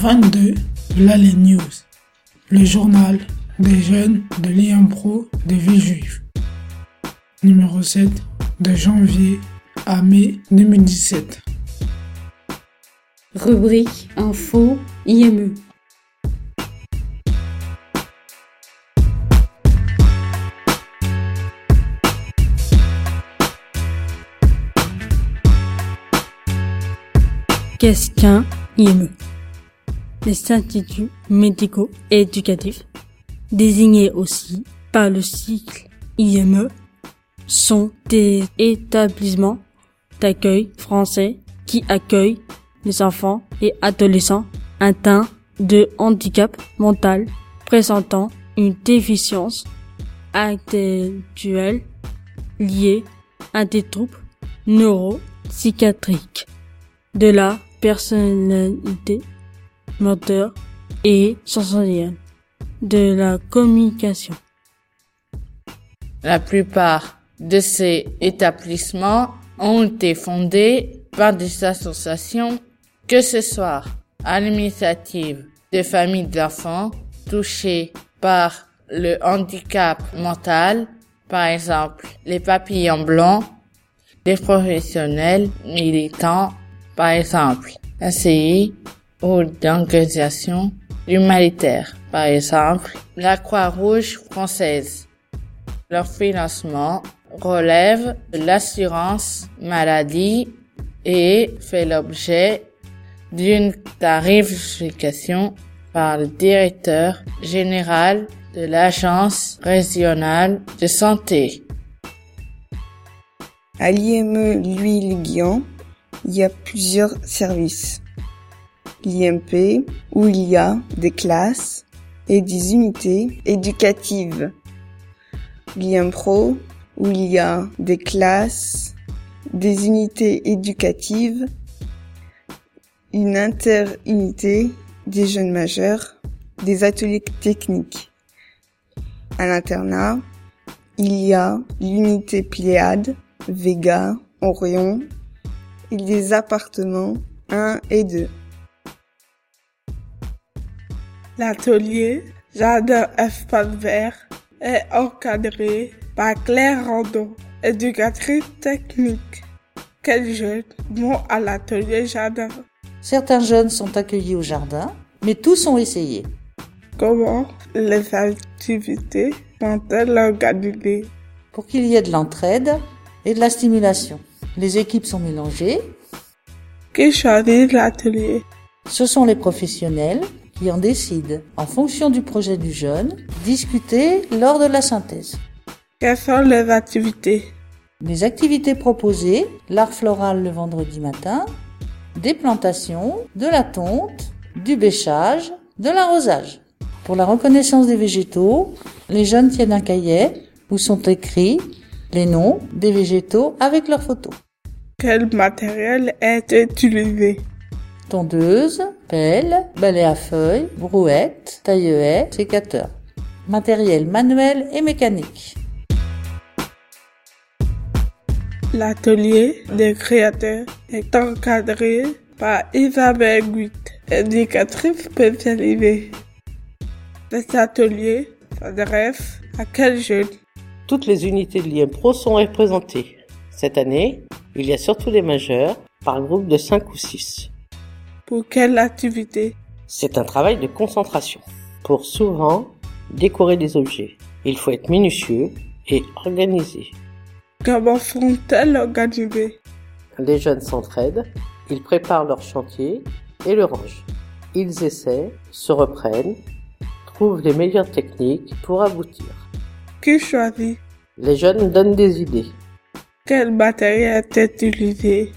22, là les news. Le journal des jeunes de l'IAMPRO de Villejuif. Numéro 7, de janvier à mai 2017. Rubrique Info IME. Qu'est-ce qu'un IME Les instituts médicaux éducatifs, désignés aussi par le cycle IME, sont des établissements d'accueil français qui accueillent les enfants et adolescents atteints de handicap mental présentant une déficience intellectuelle liée à des troubles neuropsychiatriques de la personnalité moteur et sensorielle de la communication. La plupart de ces établissements ont été fondés par des associations, que ce soit à l'initiative des familles d'enfants touchées par le handicap mental, par exemple les papillons blancs, les professionnels militants, par exemple CI ou d'organisations humanitaires, par exemple la Croix-Rouge française. Leur financement relève de l'assurance maladie et fait l'objet d'une tarification par le directeur général de l'Agence régionale de santé. À l'IME Louis-le-Guion, il y a plusieurs services. L'IMP, où il y a des classes et des unités éducatives. L'IMPRO, où il y a des classes, des unités éducatives, une interunité des jeunes majeurs, des ateliers techniques. À l'internat, il y a l'unité Pléade, Vega, Orion, et des appartements 1 et 2. L'atelier Jardin Espace Vert est encadré par Claire Rando, éducatrice technique. Quels jeunes vont à l'atelier jardin Certains jeunes sont accueillis au jardin, mais tous sont essayés. Comment les activités sont-elles organisées Pour qu'il y ait de l'entraide et de la stimulation. Les équipes sont mélangées. Qui choisit l'atelier? Ce sont les professionnels qui en décident en fonction du projet du jeune, discuté lors de la synthèse. Quelles sont les activités? Les activités proposées, l'art floral le vendredi matin, des plantations, de la tonte, du bêchage, de l'arrosage. Pour la reconnaissance des végétaux, les jeunes tiennent un cahier où sont écrits les noms des végétaux avec leurs photos. Quel matériel est utilisé? Tondeuse, pelle, balai à feuilles, brouette, taille sécateur. Matériel manuel et mécanique. L'atelier des créateurs est encadré par Isabelle Guit, éducatrice spécialisée. Cet atelier s'adresse à quel jeune? Toutes les unités de l'IMPRO sont représentées. Cette année, il y a surtout des majeurs, par groupe de 5 ou 6. Pour quelle activité C'est un travail de concentration, pour souvent décorer des objets. Il faut être minutieux et organisé. Comment organisées Les jeunes s'entraident, ils préparent leur chantier et le rangent. Ils essaient, se reprennent, trouvent les meilleures techniques pour aboutir. Qui choisit Les jeunes donnent des idées. Quel matériel est utilisé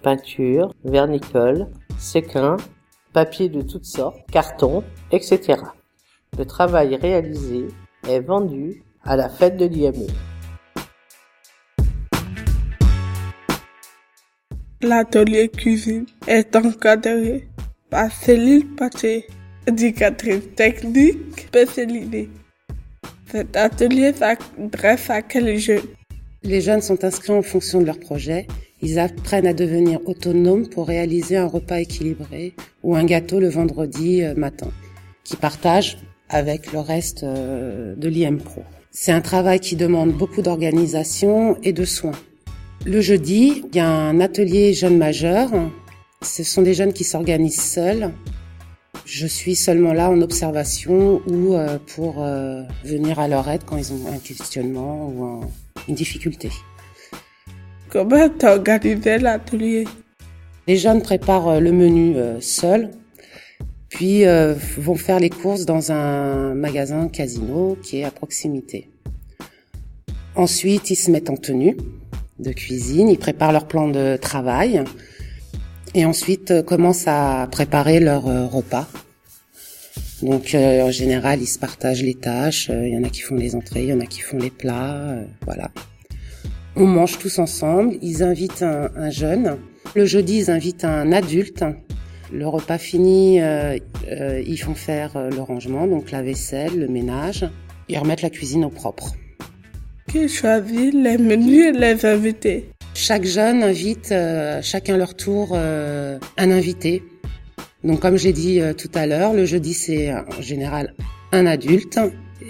Peinture, vernicole, séquin, papier de toutes sortes, carton, etc. Le travail réalisé est vendu à la fête de l'IME. L'atelier cuisine est encadré par Céline Paté, éducatrice technique spécialisée. Cet atelier s'adresse à quel jeune? Les jeunes sont inscrits en fonction de leur projet Ils apprennent à devenir autonomes pour réaliser un repas équilibré ou un gâteau le vendredi euh, matin, qui partagent avec le reste euh, de l'IM Pro. C'est un travail qui demande beaucoup d'organisation et de soins. Le jeudi, il y a un atelier jeunes majeurs. Ce sont des jeunes qui s'organisent seuls. Je suis seulement là en observation ou euh, pour venir à leur aide quand ils ont un questionnement ou une difficulté. Comment t'as l'atelier? Les jeunes préparent le menu seuls puis euh, vont faire les courses dans un magasin casino qui est à proximité. Ensuite, ils se mettent en tenue de cuisine, ils préparent leur plan de travail et ensuite euh, commencent à préparer leur euh, repas. Donc en général, ils se partagent les tâches, il y en a qui font les entrées, il y en a qui font les plats, voilà. On mange tous ensemble, ils invitent un, un jeune. Le jeudi, ils invitent un adulte le repas fini, euh, euh, ils font faire euh, le rangement, donc la vaisselle, le ménage. Ils remettent la cuisine au propre. Qui choisit les menus et les invités Chaque jeune invite, chacun leur tour, un invité. Donc comme j'ai dit tout à l'heure, le jeudi c'est en général un adulte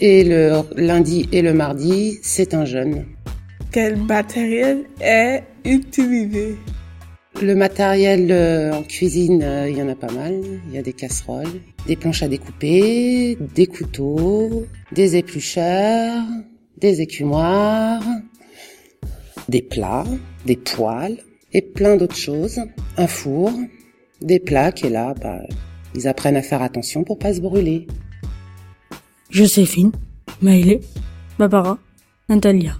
et le lundi et le mardi c'est un jeune. Quel matériel est utilisé? Le matériel euh, en cuisine, euh, il y en a pas mal. Il y a des casseroles, des planches à découper, des couteaux, des éplucheurs, des écumoires, des plats, des poêles et plein d'autres choses. Un four, des plaques et là, bah, ils apprennent à faire attention pour pas se brûler. Joséphine, Maïlé, Barbara, Natalia.